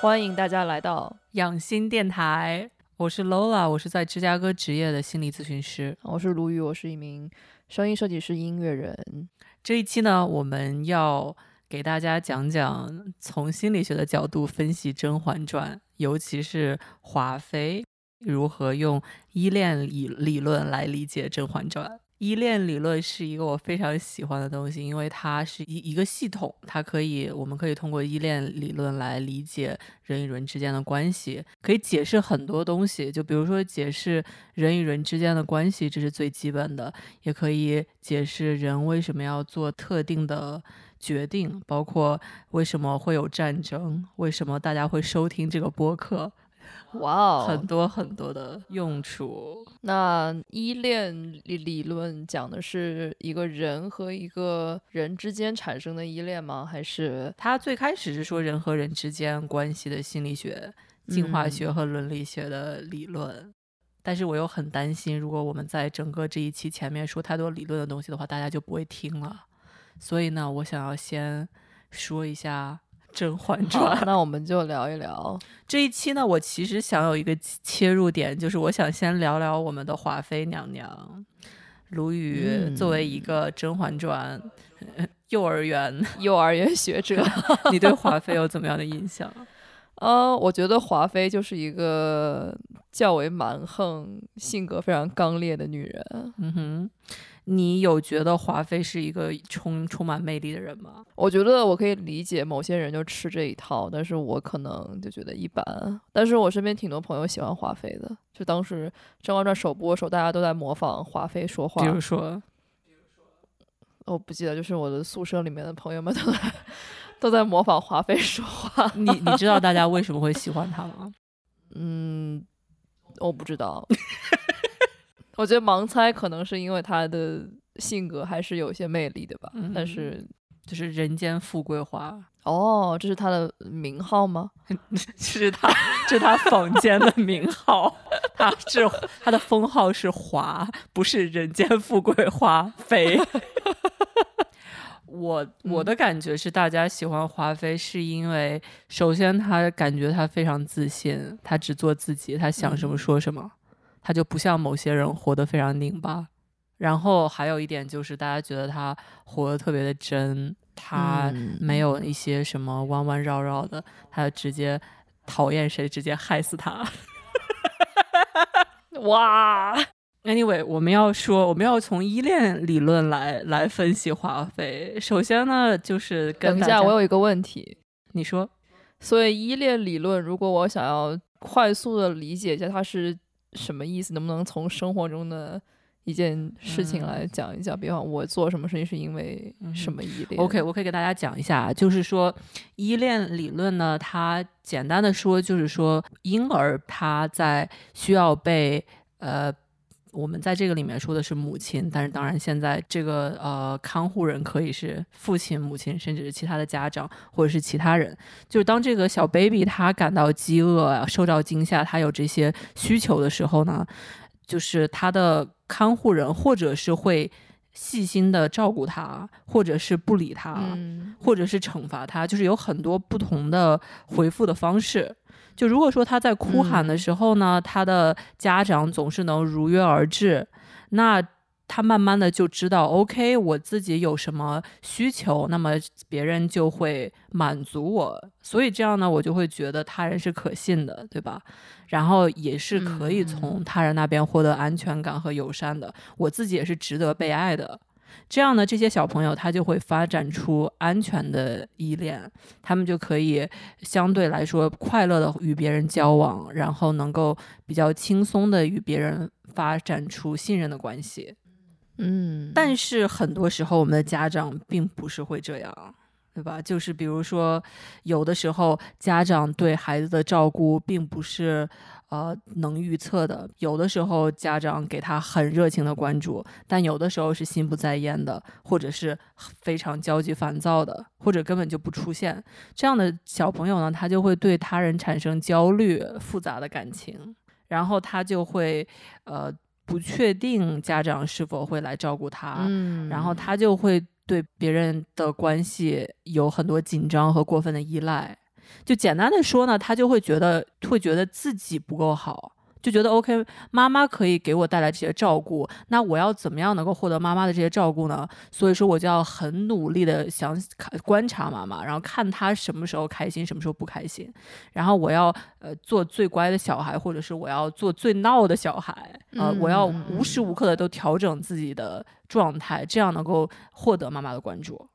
欢迎大家来到养心电台，我是 Lola，我是在芝加哥职业的心理咨询师。我是卢宇，我是一名声音设计师、音乐人。这一期呢，我们要给大家讲讲从心理学的角度分析《甄嬛传》，尤其是华妃如何用依恋理理论来理解《甄嬛传》。依恋理论是一个我非常喜欢的东西，因为它是一一个系统，它可以，我们可以通过依恋理论来理解人与人之间的关系，可以解释很多东西。就比如说解释人与人之间的关系，这是最基本的，也可以解释人为什么要做特定的决定，包括为什么会有战争，为什么大家会收听这个播客。哇哦，很多很多的用处。那依恋理理论讲的是一个人和一个人之间产生的依恋吗？还是他最开始是说人和人之间关系的心理学、进化学和伦理学的理论？但是我又很担心，如果我们在整个这一期前面说太多理论的东西的话，大家就不会听了。所以呢，我想要先说一下。《甄嬛传》，那我们就聊一聊 这一期呢。我其实想有一个切入点，就是我想先聊聊我们的华妃娘娘卢宇。作为一个《甄嬛传》幼儿园 幼儿园学者，你对华妃有怎么样的印象？呃，我觉得华妃就是一个较为蛮横、性格非常刚烈的女人。嗯哼。你有觉得华妃是一个充充满魅力的人吗？我觉得我可以理解某些人就吃这一套，但是我可能就觉得一般。但是我身边挺多朋友喜欢华妃的，就当时《甄嬛传》首播的时候，大家都在模仿华妃说话。比如说，我不记得，就是我的宿舍里面的朋友们都在都在模仿华妃说话。你你知道大家为什么会喜欢她吗？嗯，我不知道。我觉得盲猜可能是因为他的性格还是有些魅力的吧，但是就是人间富贵花哦，这是他的名号吗？是他，这是他坊间的名号，他是他的封号是华，不是人间富贵花妃。我我的感觉是，大家喜欢华妃是因为，首先他感觉他非常自信，他只做自己，他想什么说什么。他就不像某些人活得非常拧巴，然后还有一点就是大家觉得他活得特别的真，他没有一些什么弯弯绕绕的，他直接讨厌谁直接害死他。哇，Anyway，我们要说我们要从依恋理论来来分析华妃。首先呢，就是等一下，我有一个问题，你说，所以依恋理论，如果我想要快速的理解一下，它是。什么意思？能不能从生活中的一件事情来讲一讲？比方我做什么事情是因为什么依恋？OK，我可以给大家讲一下，就是说依恋理论呢，它简单的说就是说婴儿他在需要被呃。我们在这个里面说的是母亲，但是当然现在这个呃看护人可以是父亲、母亲，甚至是其他的家长或者是其他人。就是当这个小 baby 他感到饥饿、受到惊吓，他有这些需求的时候呢，就是他的看护人或者是会细心的照顾他，或者是不理他，或者是惩罚他，就是有很多不同的回复的方式。就如果说他在哭喊的时候呢，他的家长总是能如约而至，那他慢慢的就知道，OK，我自己有什么需求，那么别人就会满足我，所以这样呢，我就会觉得他人是可信的，对吧？然后也是可以从他人那边获得安全感和友善的，我自己也是值得被爱的。这样呢，这些小朋友他就会发展出安全的依恋，他们就可以相对来说快乐的与别人交往，然后能够比较轻松的与别人发展出信任的关系。嗯，但是很多时候我们的家长并不是会这样。对吧？就是比如说，有的时候家长对孩子的照顾并不是呃能预测的。有的时候家长给他很热情的关注，但有的时候是心不在焉的，或者是非常焦急烦躁的，或者根本就不出现。这样的小朋友呢，他就会对他人产生焦虑、复杂的感情，然后他就会呃不确定家长是否会来照顾他，然后他就会。对别人的关系有很多紧张和过分的依赖。就简单的说呢，他就会觉得会觉得自己不够好。就觉得 OK，妈妈可以给我带来这些照顾，那我要怎么样能够获得妈妈的这些照顾呢？所以说我就要很努力的想看观察妈妈，然后看她什么时候开心，什么时候不开心，然后我要呃做最乖的小孩，或者是我要做最闹的小孩，呃，我要无时无刻的都调整自己的状态，这样能够获得妈妈的关注。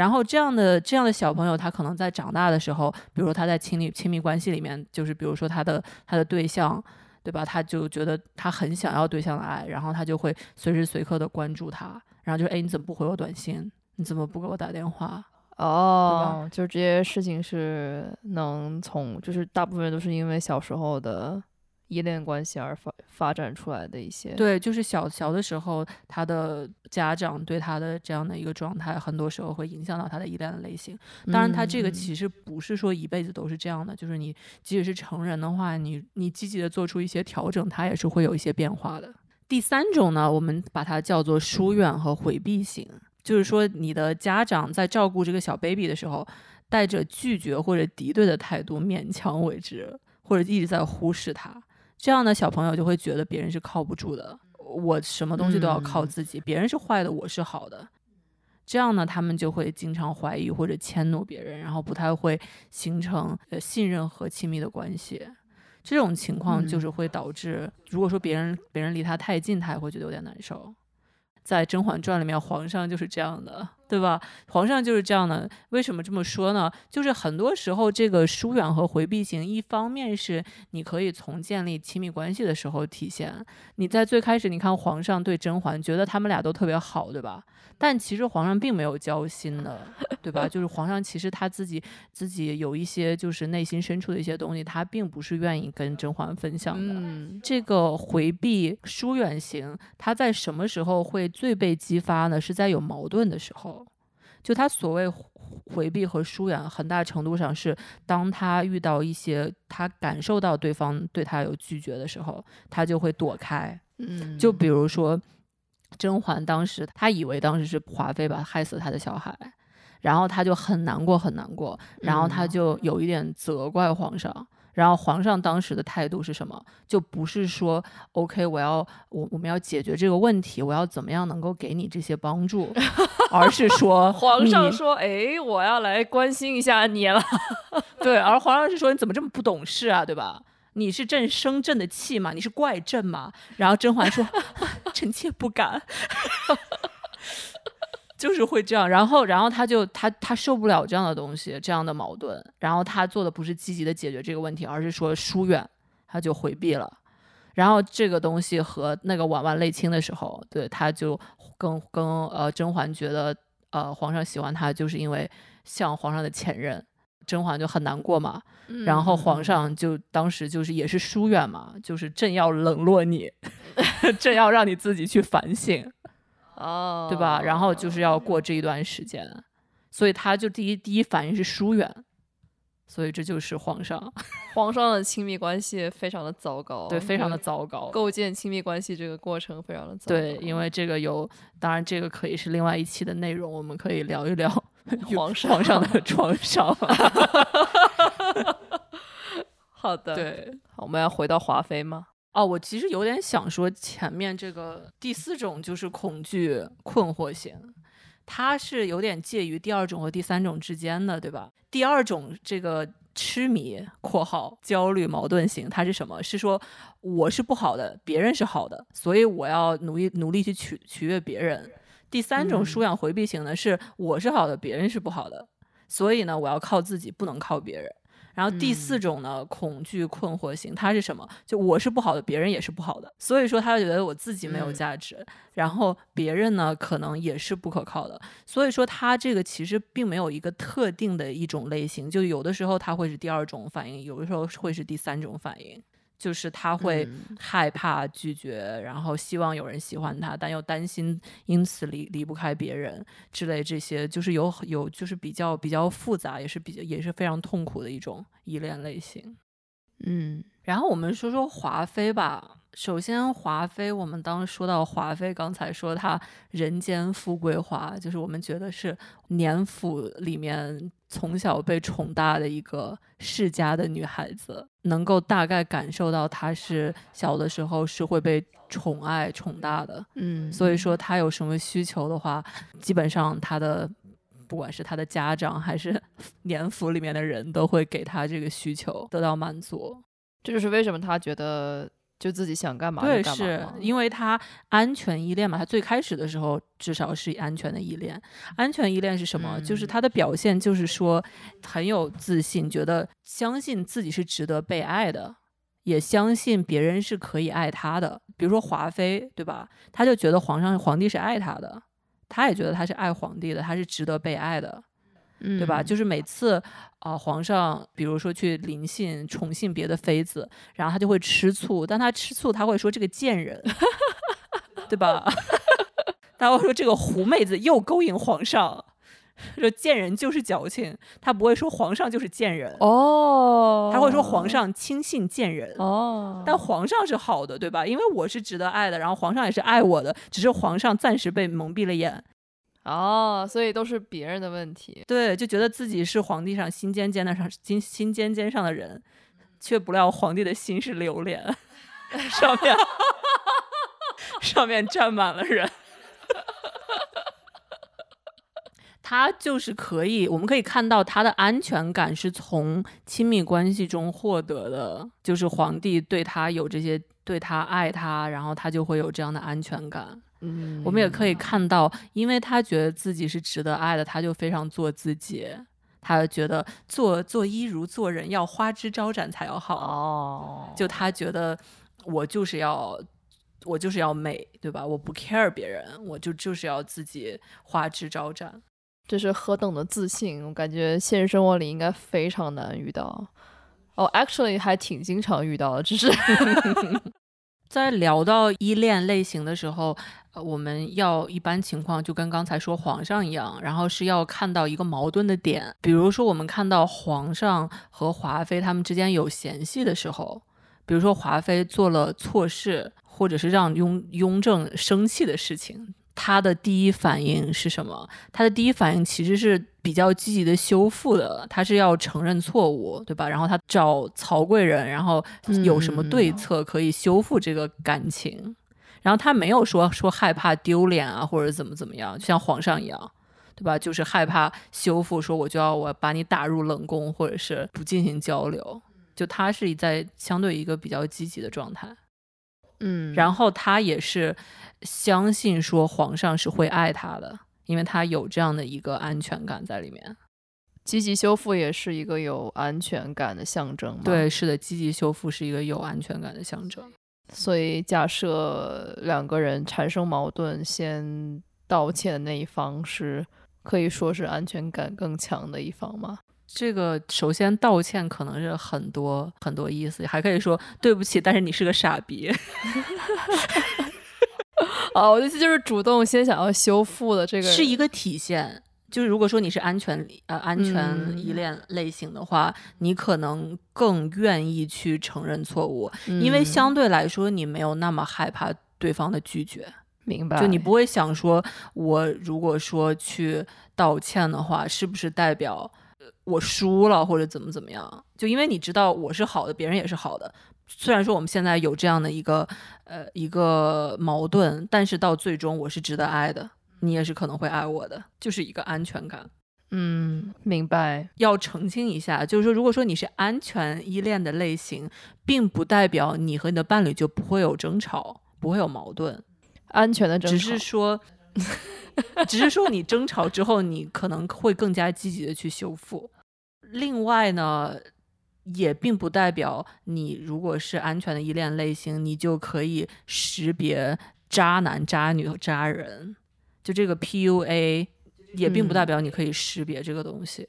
然后这样的这样的小朋友，他可能在长大的时候，比如说他在亲密亲密关系里面，就是比如说他的他的对象，对吧？他就觉得他很想要对象的爱，然后他就会随时随刻的关注他，然后就哎，你怎么不回我短信？你怎么不给我打电话？哦，就这些事情是能从，就是大部分都是因为小时候的。依恋关系而发发展出来的一些，对，就是小小的时候，他的家长对他的这样的一个状态，很多时候会影响到他的依恋的类型。当然，他这个其实不是说一辈子都是这样的，就是你即使是成人的话，你你积极的做出一些调整，他也是会有一些变化的。第三种呢，我们把它叫做疏远和回避型，就是说你的家长在照顾这个小 baby 的时候，带着拒绝或者敌对的态度，勉强为之，或者一直在忽视他。这样的小朋友就会觉得别人是靠不住的，我什么东西都要靠自己，别人是坏的，我是好的。这样呢，他们就会经常怀疑或者迁怒别人，然后不太会形成呃信任和亲密的关系。这种情况就是会导致，如果说别人别人离他太近，他也会觉得有点难受。在《甄嬛传》里面，皇上就是这样的，对吧？皇上就是这样的。为什么这么说呢？就是很多时候，这个疏远和回避型，一方面是你可以从建立亲密关系的时候体现。你在最开始，你看皇上对甄嬛，觉得他们俩都特别好，对吧？但其实皇上并没有交心的，对吧？就是皇上其实他自己自己有一些就是内心深处的一些东西，他并不是愿意跟甄嬛分享的。这个回避疏远型，他在什么时候会最被激发呢？是在有矛盾的时候。就他所谓回避和疏远，很大程度上是当他遇到一些他感受到对方对他有拒绝的时候，他就会躲开。嗯，就比如说。甄嬛当时，他以为当时是华妃吧害死他的小孩，然后他就很难过，很难过，然后他就有一点责怪皇上。然后皇上当时的态度是什么？就不是说 OK，我要我我们要解决这个问题，我要怎么样能够给你这些帮助，而是说皇上说，哎，我要来关心一下你了。对，而皇上是说，你怎么这么不懂事啊，对吧？你是朕生朕的气嘛？你是怪朕嘛？然后甄嬛说：“ 臣妾不敢。”就是会这样。然后，然后他就他他受不了这样的东西，这样的矛盾。然后他做的不是积极的解决这个问题，而是说疏远，他就回避了。然后这个东西和那个婉婉泪倾的时候，对他就跟跟呃甄嬛觉得呃皇上喜欢他，就是因为像皇上的前任。甄嬛就很难过嘛，然后皇上就当时就是也是疏远嘛，就是朕要冷落你，朕要让你自己去反省，哦，对吧？然后就是要过这一段时间，所以他就第一第一反应是疏远，所以这就是皇上，皇上的亲密关系非常的糟糕，对，非常的糟糕，构建亲密关系这个过程非常的糟糕，对，因为这个有，当然这个可以是另外一期的内容，我们可以聊一聊。皇上皇上的创伤。好的，对，我们要回到华妃吗？哦，我其实有点想说前面这个第四种就是恐惧困惑型，它是有点介于第二种和第三种之间的，对吧？第二种这个痴迷（括号焦虑矛盾型），它是什么？是说我是不好的，别人是好的，所以我要努力努力去取取悦别人。第三种疏养回避型呢，是我是好的，别人是不好的，所以呢，我要靠自己，不能靠别人。然后第四种呢，恐惧困惑型，它是什么？就我是不好的，别人也是不好的，所以说他就觉得我自己没有价值，然后别人呢可能也是不可靠的，所以说他这个其实并没有一个特定的一种类型，就有的时候他会是第二种反应，有的时候会是第三种反应。就是他会害怕拒绝，然后希望有人喜欢他，但又担心因此离离不开别人之类这些，就是有有就是比较比较复杂，也是比较也是非常痛苦的一种依恋类型。嗯，然后我们说说华妃吧，首先，华妃，我们当说到华妃，刚才说她人间富贵花，就是我们觉得是年府里面从小被宠大的一个世家的女孩子，能够大概感受到她是小的时候是会被宠爱宠大的。嗯，所以说她有什么需求的话，基本上她的不管是她的家长还是 年府里面的人都会给她这个需求得到满足。这就是为什么他觉得就自己想干嘛就对，干嘛是因为他安全依恋嘛，他最开始的时候至少是安全的依恋。安全依恋是什么？就是嗯他的表现就是说很有自信，觉得相信自己是值得被爱的，也相信别人是可以爱他的。比如说华妃，对吧？他就觉得皇上皇帝是爱他的，他也觉得他是爱皇帝的，他是值得被爱的。对吧？嗯就是每次啊、皇上比如说去临幸宠幸别的妃子，然后他就会吃醋，但他吃醋他会说这个贱人，对吧？他会说这个狐妹子又勾引皇上，说贱人就是矫情，他不会说皇上就是贱人，哦，他会说皇上轻信贱人。哦，但皇上是好的，对吧？因为我是值得爱的，然后皇上也是爱我的，只是皇上暂时被蒙蔽了眼。哦，所以都是别人的问题。对，就觉得自己是皇帝上心尖尖的上心心尖尖上的人，却不料皇帝的心是榴莲，上面 上面站满了人。他就是可以，我们可以看到他的安全感是从亲密关系中获得的，就是皇帝对他有这些，对他爱他，然后他就会有这样的安全感。嗯，我们也可以看到，因为他觉得自己是值得爱的，他就非常做自己。他觉得做做一如做人，要花枝招展才要好。哦，就他觉得我就是要我就是要美，对吧？我不 care 别人，我就就是要自己花枝招展。这是何等的自信！我感觉现实生活里应该非常难遇到。哦、a c t u a l l y 还挺经常遇到的，只是 在聊到依恋类型的时候，呃，我们要一般情况就跟刚才说皇上一样，然后是要看到一个矛盾的点，比如说我们看到皇上和华妃他们之间有嫌隙的时候，比如说华妃做了错事，或者是让雍雍正生气的事情。他的第一反应是什么？他的第一反应其实是比较积极的修复的，他是要承认错误，对吧？然后他找曹贵人，然后有什么对策可以修复这个感情？然后他没有说说害怕丢脸啊，或者怎么怎么样，就像皇上一样，对吧？就是害怕修复，说我就要我把你打入冷宫，或者是不进行交流。就他是在相对一个比较积极的状态。嗯，然后他也是相信说皇上是会爱他的，因为他有这样的一个安全感在里面。积极修复也是一个有安全感的象征嘛。对，是的，积极修复是一个有安全感的象征。所以假设两个人产生矛盾，先道歉的那一方是可以说是安全感更强的一方吗？这个首先道歉可能是很多很多意思，还可以说对不起，但是你是个傻逼。哦，我的意思就是主动先想要修复的这个是一个体现。就是如果说你是安全呃安全嗯依恋类型的话，你可能更愿意去承认错误，因为嗯相对来说你没有那么害怕对方的拒绝。明白，就你不会想说，我如果说去道歉的话，是不是代表呃我输了或者怎么怎么样？就因为你知道我是好的，别人也是好的。虽然说我们现在有这样的一个呃一个矛盾，但是到最终我是值得爱的，你也是可能会爱我的，就是一个安全感。嗯，明白，要澄清一下，就是说，如果说你是安全依恋的类型，并不代表你和你的伴侣就不会有争吵，不会有矛盾。安全的争只是说，只是说你争吵之后，你可能会更加积极的去修复。另外呢，也并不代表你如果是安全的依恋类型，你就可以识别渣男、渣女和渣人。就这个 PUA，也并不代表你可以识别这个东西。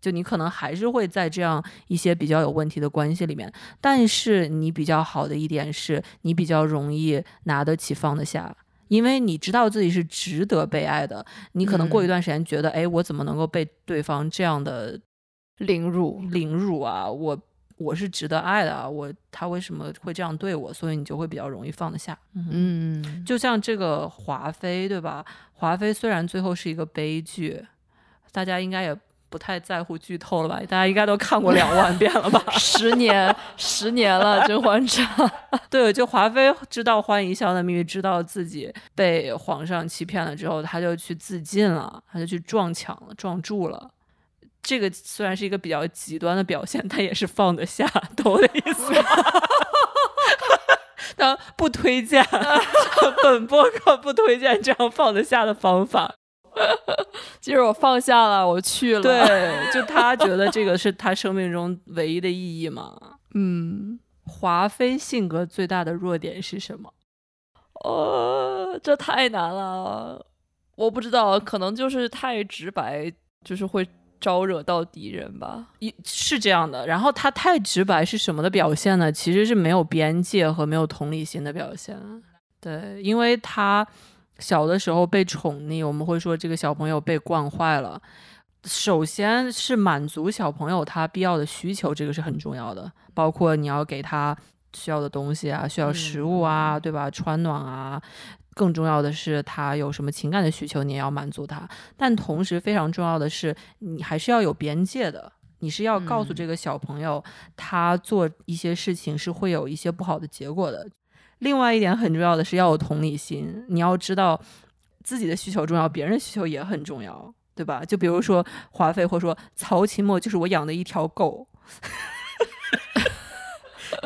就你可能还是会在这样一些比较有问题的关系里面，但是你比较好的一点是你比较容易拿得起放得下，因为你知道自己是值得被爱的。你可能过一段时间觉得，哎、我怎么能够被对方这样的凌辱，凌辱啊？我我是值得爱的啊，我他为什么会这样对我，所以你就会比较容易放得下。嗯，就像这个华妃，对吧？华妃虽然最后是一个悲剧，大家应该也不太在乎剧透了吧？大家应该都看过两万遍了吧？十年，十年了，《甄嬛传》。对，就华妃知道欢宜香的秘密，知道自己被皇上欺骗了之后，她就去自尽了，她就去撞墙了，撞柱了。这个虽然是一个比较极端的表现，但也是放得下，懂我的意思吗？但不推荐，本播客不推荐这样放得下的方法。其 实我放下了，我去了。对，就他觉得这个是他生命中唯一的意义嘛。嗯，华妃性格最大的弱点是什么？呃，这太难了，我不知道，可能就是太直白，就是会。招惹到敌人吧，一是这样的。然后他太直白是什么的表现呢？其实是没有边界和没有同理心的表现。对，因为他小的时候被宠溺，我们会说这个小朋友被惯坏了。首先是满足小朋友他必要的需求，这个是很重要的，包括你要给他需要的东西啊，需要食物啊，对吧？穿暖啊。更重要的是，他有什么情感的需求，你也要满足他。但同时，非常重要的是，你还是要有边界的。你是要告诉这个小朋友，他做一些事情是会有一些不好的结果的。另外一点很重要的是要有同理心，你要知道自己的需求重要，别人的需求也很重要，对吧？就比如说华妃，或者说曹琴墨，就是我养的一条狗。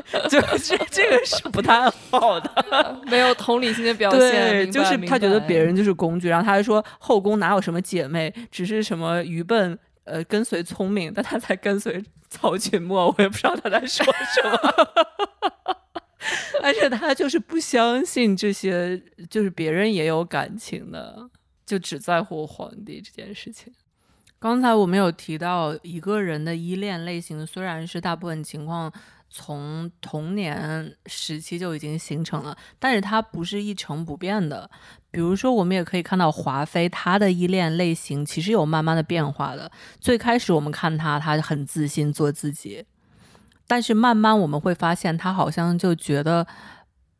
就是这个是不太好的，没有同理心的表现。对，就是他觉得别人就是工具，然后他还说后宫哪有什么姐妹，只是什么愚笨，呃，跟随聪明，但他才跟随曹群墨，我也不知道他在说什么。而且他就是不相信这些，就是别人也有感情的，就只在乎皇帝这件事情。刚才我们有提到一个人的依恋类型，虽然是大部分情况。从童年时期就已经形成了，但是它不是一成不变的。比如说，我们也可以看到华妃她的依恋类型其实有慢慢的变化的。最开始我们看她，她很自信做自己，但是慢慢我们会发现，她好像就觉得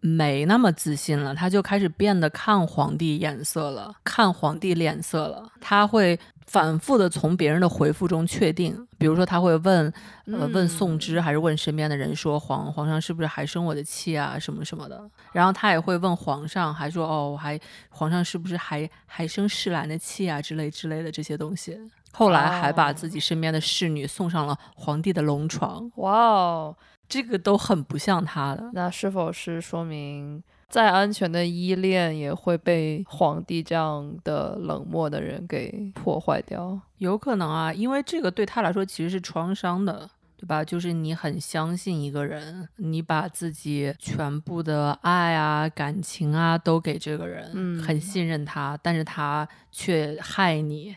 没那么自信了，她就开始变得看皇帝眼色了，看皇帝脸色了，她会。反复的从别人的回复中确定，比如说他会问，呃，问宋之还是问身边的人说皇皇上是不是还生我的气啊什么什么的，然后他也会问皇上，还说哦我还皇上是不是还还生世兰的气啊之类之类的这些东西，后来还把自己身边的侍女送上了皇帝的龙床，哇哦，这个都很不像他的，那是否是说明？再安全的依恋也会被皇帝这样的冷漠的人给破坏掉，有可能啊，因为这个对他来说其实是创伤的，对吧？就是你很相信一个人，你把自己全部的爱啊、感情啊都给这个人，嗯，很信任他，但是他却害你，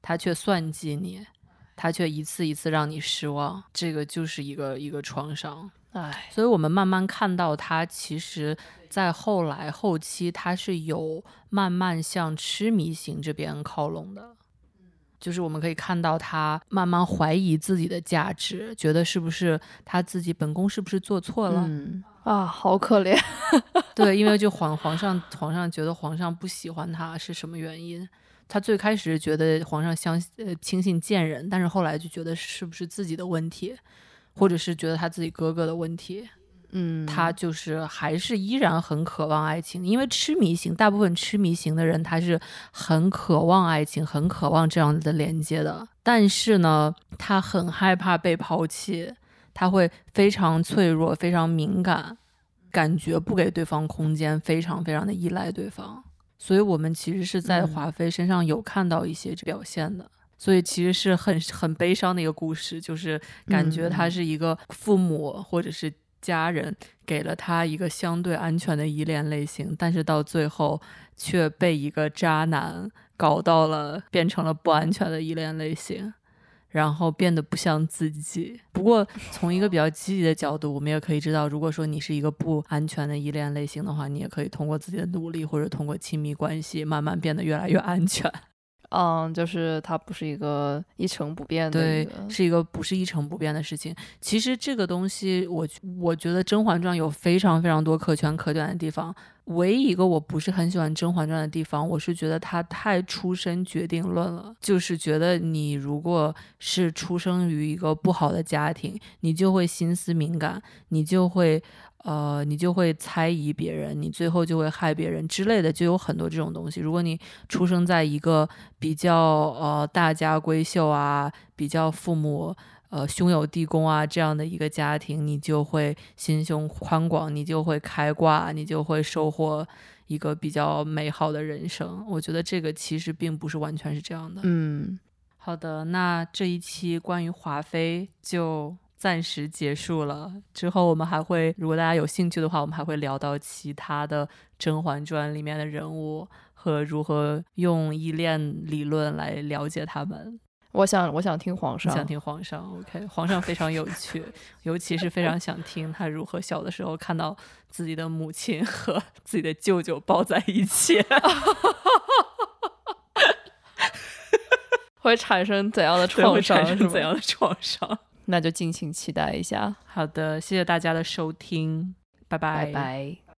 他却算计你，他却一次一次让你失望，这个就是一个一个创伤，唉，所以我们慢慢看到他其实。在后来后期，他是有慢慢向痴迷型这边靠拢的，就是我们可以看到他慢慢怀疑自己的价值，觉得是不是他自己本宫是不是做错了啊？好可怜。对，因为就皇皇上皇上觉得皇上不喜欢他是什么原因？他最开始觉得皇上相呃轻信贱人，但是后来就觉得是不是自己的问题，或者是觉得他自己哥哥的问题。嗯，他就是还是依然很渴望爱情，因为痴迷型，大部分痴迷型的人他是很渴望爱情，很渴望这样子的连接的。但是呢，他很害怕被抛弃，他会非常脆弱，非常敏感，感觉不给对方空间，非常非常的依赖对方。所以，我们其实是在华妃身上有看到一些表现的。所以，其实是很很悲伤的一个故事，就是感觉他是一个父母或者是。家人给了他一个相对安全的依恋类型，但是到最后却被一个渣男搞到了，变成了不安全的依恋类型，然后变得不像自己。不过从一个比较积极的角度，我们也可以知道，如果说你是一个不安全的依恋类型的话，你也可以通过自己的努力或者通过亲密关系，慢慢变得越来越安全。嗯，就是它不是一个一成不变的对，是一个不是一成不变的事情。其实这个东西，我我觉得《甄嬛传》有非常非常多可圈可点的地方。唯一一个我不是很喜欢《甄嬛传》的地方，我是觉得它太出身决定论了。就是觉得你如果是出生于一个不好的家庭，你就会心思敏感，你就会呃，你就会猜疑别人，你最后就会害别人之类的，就有很多这种东西。如果你出生在一个比较呃大家闺秀啊，比较父母呃兄友弟恭啊这样的一个家庭，你就会心胸宽广，你就会开挂，你就会收获一个比较美好的人生。我觉得这个其实并不是完全是这样的。嗯，好的，那这一期关于华妃就暂时结束了。之后我们还会，如果大家有兴趣的话，我们还会聊到其他的《甄嬛传》里面的人物和如何用依恋理论来了解他们。我想我想听皇上，你想听皇上？OK，皇上非常有趣，尤其是非常想听他如何小的时候看到自己的母亲和 自己的舅舅抱在一起。会产生怎样的创伤？产生怎样的创伤？那就敬请期待一下，好的，谢谢大家的收听，拜拜拜。